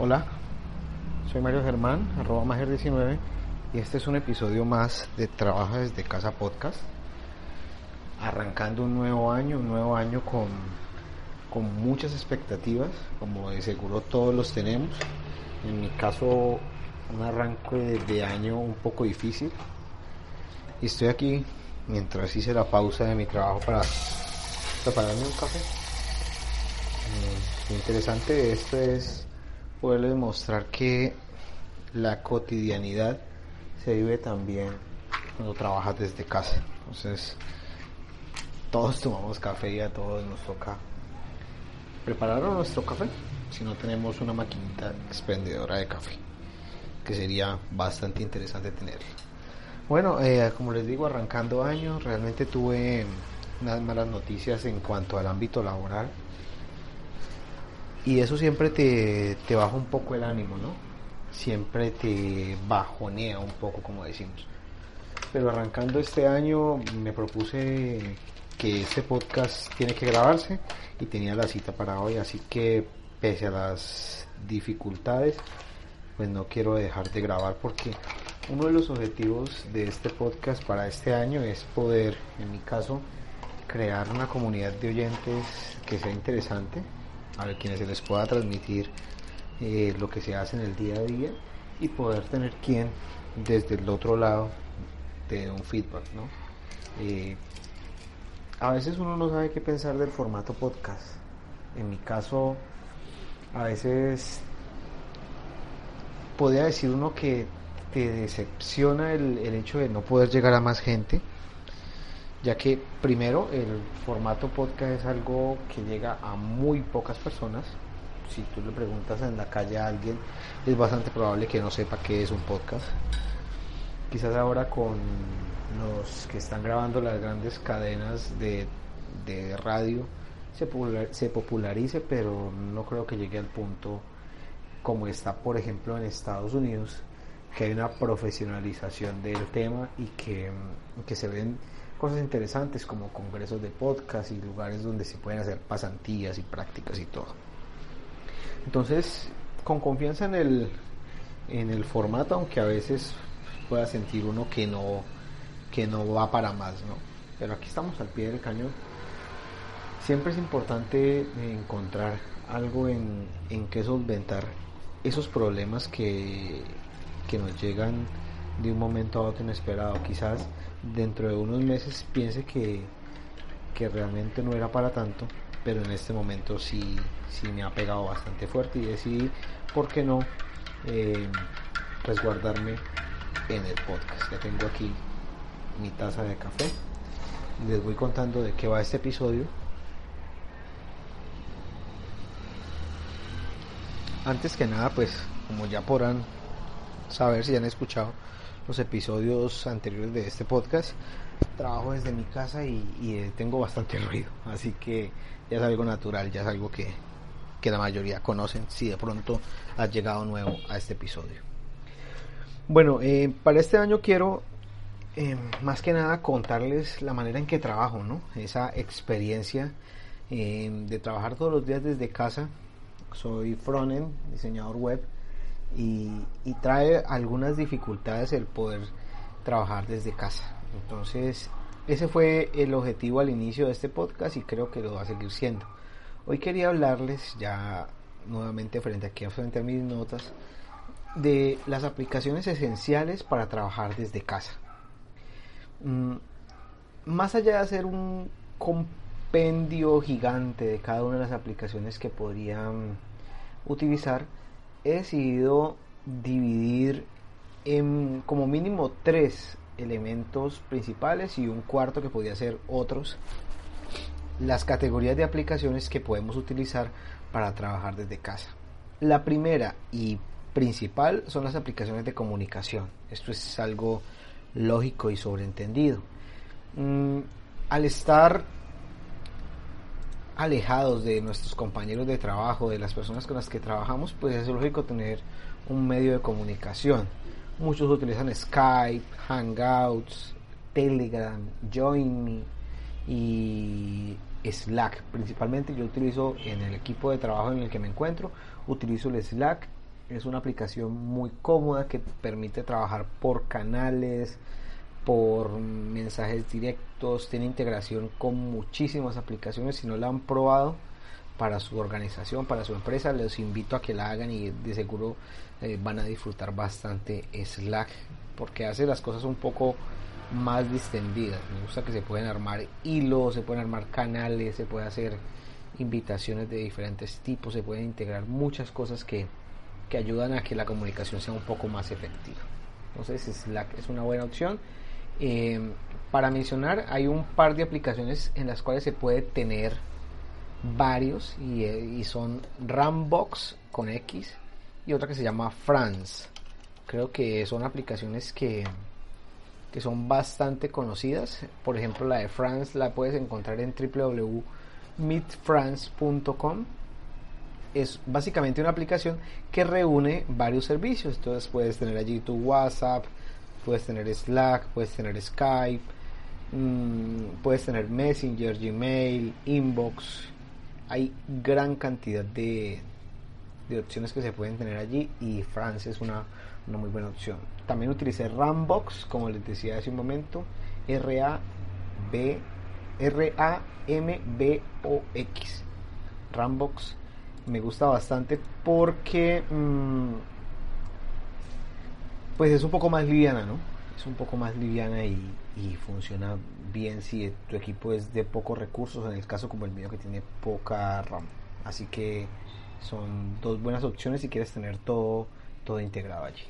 Hola, soy Mario Germán, arroba Mager19 y este es un episodio más de Trabaja desde Casa Podcast. Arrancando un nuevo año, un nuevo año con, con muchas expectativas, como de seguro todos los tenemos. En mi caso, un arranque de año un poco difícil. Y estoy aquí mientras hice la pausa de mi trabajo para prepararme un café. Lo interesante de esto es poderles mostrar que la cotidianidad se vive también cuando trabajas desde casa. Entonces, todos tomamos café y a todos nos toca preparar nuestro café si no tenemos una maquinita expendedora de café, que sería bastante interesante tenerla. Bueno, eh, como les digo, arrancando años, realmente tuve unas malas noticias en cuanto al ámbito laboral y eso siempre te, te baja un poco el ánimo, ¿no? Siempre te bajonea un poco, como decimos. Pero arrancando este año me propuse que este podcast tiene que grabarse y tenía la cita para hoy, así que pese a las dificultades, pues no quiero dejar de grabar porque uno de los objetivos de este podcast para este año es poder, en mi caso, crear una comunidad de oyentes que sea interesante, a quienes se les pueda transmitir eh, lo que se hace en el día a día y poder tener quien desde el otro lado de un feedback, ¿no? Eh, a veces uno no sabe qué pensar del formato podcast. En mi caso, a veces podría decir uno que te decepciona el, el hecho de no poder llegar a más gente ya que primero el formato podcast es algo que llega a muy pocas personas. Si tú le preguntas en la calle a alguien, es bastante probable que no sepa qué es un podcast. Quizás ahora con los que están grabando las grandes cadenas de, de radio se, se popularice, pero no creo que llegue al punto como está, por ejemplo, en Estados Unidos, que hay una profesionalización del tema y que, que se ven cosas interesantes como congresos de podcast y lugares donde se pueden hacer pasantías y prácticas y todo. Entonces, con confianza en el, en el formato, aunque a veces pueda sentir uno que no, que no va para más, ¿no? Pero aquí estamos al pie del cañón. Siempre es importante encontrar algo en, en que solventar esos problemas que, que nos llegan de un momento a otro inesperado. Quizás dentro de unos meses piense que, que realmente no era para tanto, pero en este momento sí, sí me ha pegado bastante fuerte y decidí, ¿por qué no?, eh, resguardarme en el podcast. Ya tengo aquí mi taza de café. Les voy contando de qué va este episodio. Antes que nada, pues, como ya podrán saber si han escuchado, los episodios anteriores de este podcast, trabajo desde mi casa y, eh, tengo bastante ruido, así que ya es algo natural, ya es algo que, que la mayoría conocen si de pronto has llegado nuevo a este episodio. Bueno, eh, para este año quiero eh, más que nada contarles la manera en que trabajo, ¿no? Esa experiencia de trabajar todos los días desde casa. Soy frontend, diseñador web y, trae algunas dificultades el poder trabajar desde casa. Entonces, ese fue el objetivo al inicio de este podcast y creo que lo va a seguir siendo. Hoy quería hablarles ya nuevamente frente aquí frente a mis notas de las aplicaciones esenciales para trabajar desde casa. Mm, más allá de hacer un compendio gigante de cada una de las aplicaciones que podrían utilizar, he decidido dividir en como mínimo tres elementos principales y un cuarto que podría ser otros las categorías de aplicaciones que podemos utilizar para trabajar desde casa. La primera y principal son las aplicaciones de comunicación. Esto es algo lógico y sobreentendido. Mm, al estar alejados de nuestros compañeros de trabajo, de las personas con las que trabajamos, pues es lógico tener un medio de comunicación. Muchos utilizan Skype, Hangouts, Telegram, Join y Slack. Principalmente yo utilizo en el equipo de trabajo en el que me encuentro, utilizo el Slack Es una aplicación muy cómoda que permite trabajar por canales, por mensajes directos, tiene integración con muchísimas aplicaciones. Si no la han probado para su organización, para su empresa, les invito a que la hagan y de seguro eh, van a disfrutar bastante Slack porque hace las cosas un poco más distendidas. Me gusta que se pueden armar hilos, se pueden armar canales, se puede hacer invitaciones de diferentes tipos, se pueden integrar muchas cosas que, que ayudan a que la comunicación sea un poco más efectiva. Entonces Slack es una buena opción. Eh, para mencionar, hay un par de aplicaciones en las cuales se puede tener varios y, eh, son Rambox con X y otra que se llama France. Creo que son aplicaciones que, que son bastante conocidas. Por ejemplo, la de France la puedes encontrar en www.meetfrance.com. Es básicamente una aplicación que reúne varios servicios. Entonces puedes tener allí tu WhatsApp, puedes tener Slack, puedes tener Skype, mm, puedes tener Messenger, Gmail, Inbox. Hay gran cantidad de, de opciones que se pueden tener allí y France es una, una muy buena opción. También utilicé Rambox, como les decía hace un momento, R-A-B, R-A-M-B-O-X. Rambox me gusta bastante porque mm, pues es un poco más liviana, ¿no? Es un poco más liviana y, funciona bien si tu equipo es de pocos recursos, en el caso como el mío que tiene poca RAM. Así que son dos buenas opciones si quieres tener todo, todo integrado allí.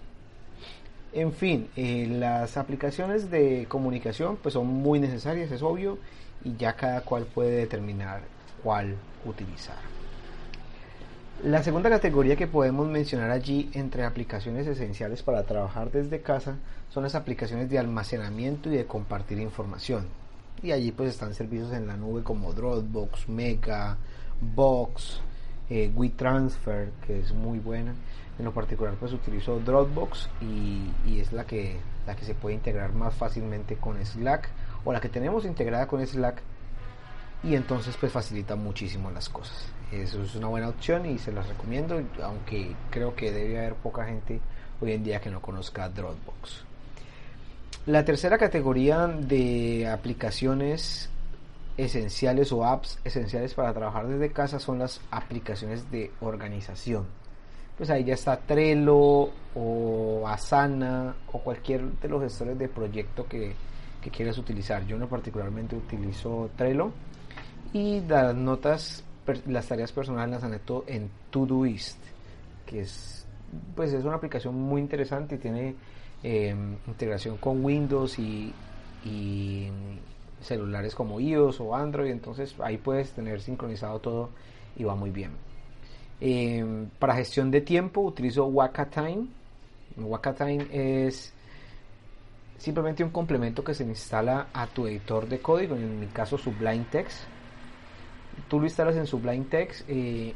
En fin, eh, las aplicaciones de comunicación pues son muy necesarias, es obvio, y ya cada cual puede determinar cuál utilizar. La segunda categoría que podemos mencionar allí entre aplicaciones esenciales para trabajar desde casa son las aplicaciones de almacenamiento y de compartir información. Y allí pues están servicios en la nube como Dropbox, Mega, Box, eh, WeTransfer, que es muy buena. En lo particular pues utilizo Dropbox y, es la que, la que se puede integrar más fácilmente con Slack o la que tenemos integrada con Slack y entonces pues facilita muchísimo las cosas. Eso es una buena opción y se las recomiendo, aunque creo que debe haber poca gente hoy en día que no conozca Dropbox. La tercera categoría de aplicaciones esenciales o apps esenciales para trabajar desde casa son las aplicaciones de organización pues ahí ya está Trello o Asana o cualquier de los gestores de proyecto que, quieras utilizar. Yo no particularmente utilizo Trello y las notas, las tareas personales las anoto en Todoist, que es pues es una aplicación muy interesante y tiene em, integración con Windows y, y celulares como iOS o Android, entonces ahí puedes tener sincronizado todo y va muy bien. Em, para gestión de tiempo utilizo Wakatime. Wakatime es simplemente un complemento que se instala a tu editor de código, en mi caso Sublime Text. Tú lo instalas en Sublime Text eh,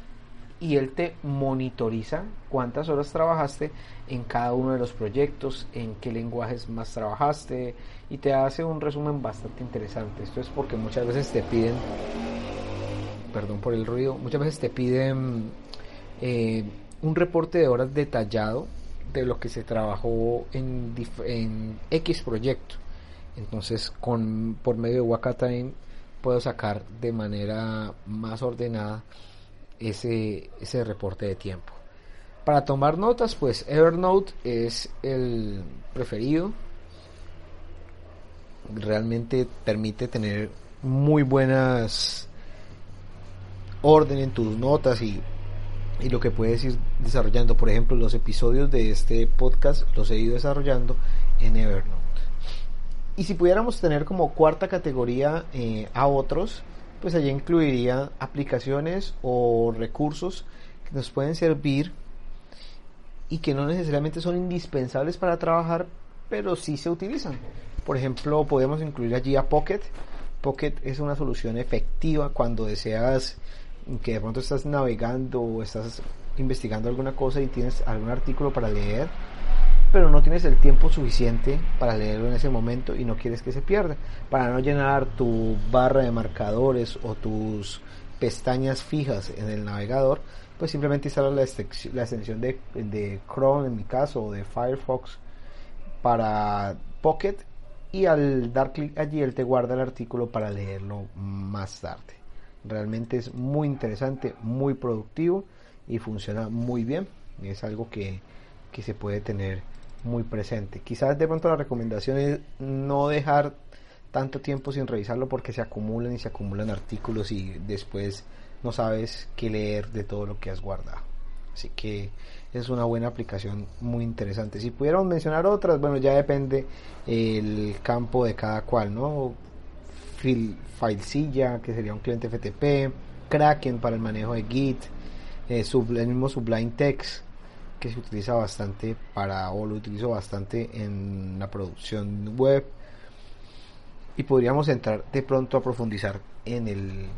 y él te monitoriza cuántas horas trabajaste en cada uno de los proyectos, en qué lenguajes más trabajaste y te hace un resumen bastante interesante. Esto es porque muchas veces te piden, perdón por el ruido, muchas veces te piden eh, un reporte de horas detallado de lo que se trabajó en, en X proyecto. Entonces, con, por medio de Wakatime puedo sacar de manera más ordenada ese, ese reporte de tiempo. Para tomar notas, pues Evernote es el preferido. Realmente permite tener muy buenas orden en tus notas y y lo que puedes ir desarrollando. Por ejemplo, los episodios de este podcast los he ido desarrollando en Evernote. Y si pudiéramos tener como cuarta categoría eh, a otros, pues allí incluiría aplicaciones o recursos que nos pueden servir y que no necesariamente son indispensables para trabajar, pero sí se utilizan. Por ejemplo, podemos incluir allí a Pocket. Pocket es una solución efectiva cuando deseas que de pronto estás navegando o estás investigando alguna cosa y tienes algún artículo para leer, pero no tienes el tiempo suficiente para leerlo en ese momento y no quieres que se pierda. Para no llenar tu barra de marcadores o tus pestañas fijas en el navegador, pues simplemente instalar la, la extensión de, de Chrome en mi caso o de Firefox para Pocket y al dar clic allí él te guarda el artículo para leerlo más tarde. Realmente es muy interesante, muy productivo y funciona muy bien. Es algo que, que se puede tener muy presente. Quizás de pronto la recomendación es no dejar tanto tiempo sin revisarlo porque se acumulan y se acumulan artículos y después no sabes qué leer de todo lo que has guardado. Así que es una buena aplicación muy interesante. Si pudiéramos mencionar otras, bueno, ya depende el campo de cada cual, ¿no? Filezilla, que sería un cliente FTP, Kraken para el manejo de Git, eh, el mismo Sublime Text, que se utiliza bastante para, o lo utilizo bastante en la producción web. Y podríamos entrar de pronto a profundizar en el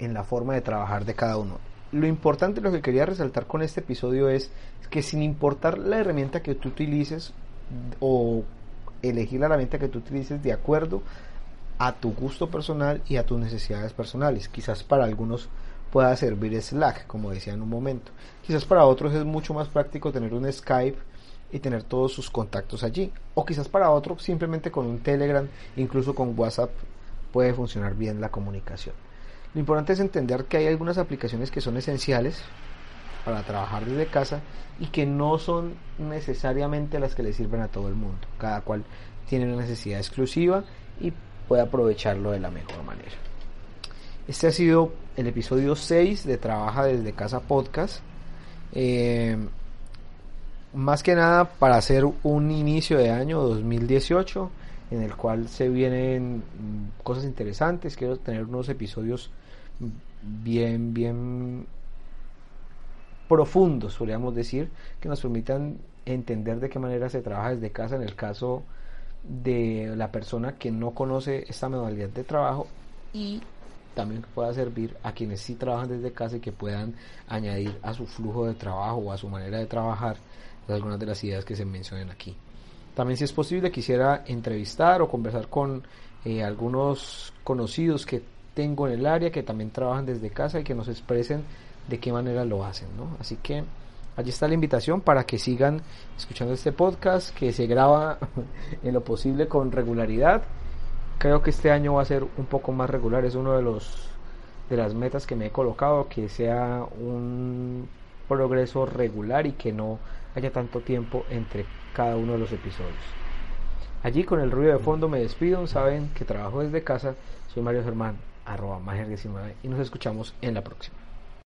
en la forma de trabajar de cada uno. Lo importante, lo que quería resaltar con este episodio es que sin importar la herramienta que tú utilices o elegir la herramienta que tú utilices de acuerdo a tu gusto personal y a tus necesidades personales. Quizás para algunos pueda servir Slack, como decía en un momento. Quizás para otros es mucho más práctico tener un Skype y tener todos sus contactos allí. O quizás para otros simplemente con un Telegram, incluso con WhatsApp puede funcionar bien la comunicación. Lo importante es entender que hay algunas aplicaciones que son esenciales para trabajar desde casa y que no son necesariamente las que le sirven a todo el mundo. Cada cual tiene una necesidad exclusiva y puede aprovecharlo de la mejor manera. Este ha sido el episodio 6 de Trabaja desde Casa Podcast. Eh, más que nada para hacer un inicio de año 2018 en el cual se vienen cosas interesantes. Quiero tener unos episodios bien, bien profundos, podríamos decir, que nos permitan entender de qué manera se trabaja desde casa en el caso de la persona que no conoce esta modalidad de trabajo y también pueda servir a quienes sí trabajan desde casa y que puedan añadir a su flujo de trabajo o a su manera de trabajar algunas de las ideas que se mencionan aquí. También si es posible quisiera entrevistar o conversar con eh, algunos conocidos que tengo en el área que también trabajan desde casa y que nos expresen de qué manera lo hacen, ¿no? Así que allí está la invitación para que sigan escuchando este podcast que se graba en lo posible con regularidad. Creo que este año va a ser un poco más regular, es uno de los de las metas que me he colocado que sea un progreso regular y que no haya tanto tiempo entre cada uno de los episodios. Allí con el ruido de fondo me despido, saben que trabajo desde casa, soy Mario Germán, arroba 19 y nos escuchamos en la próxima.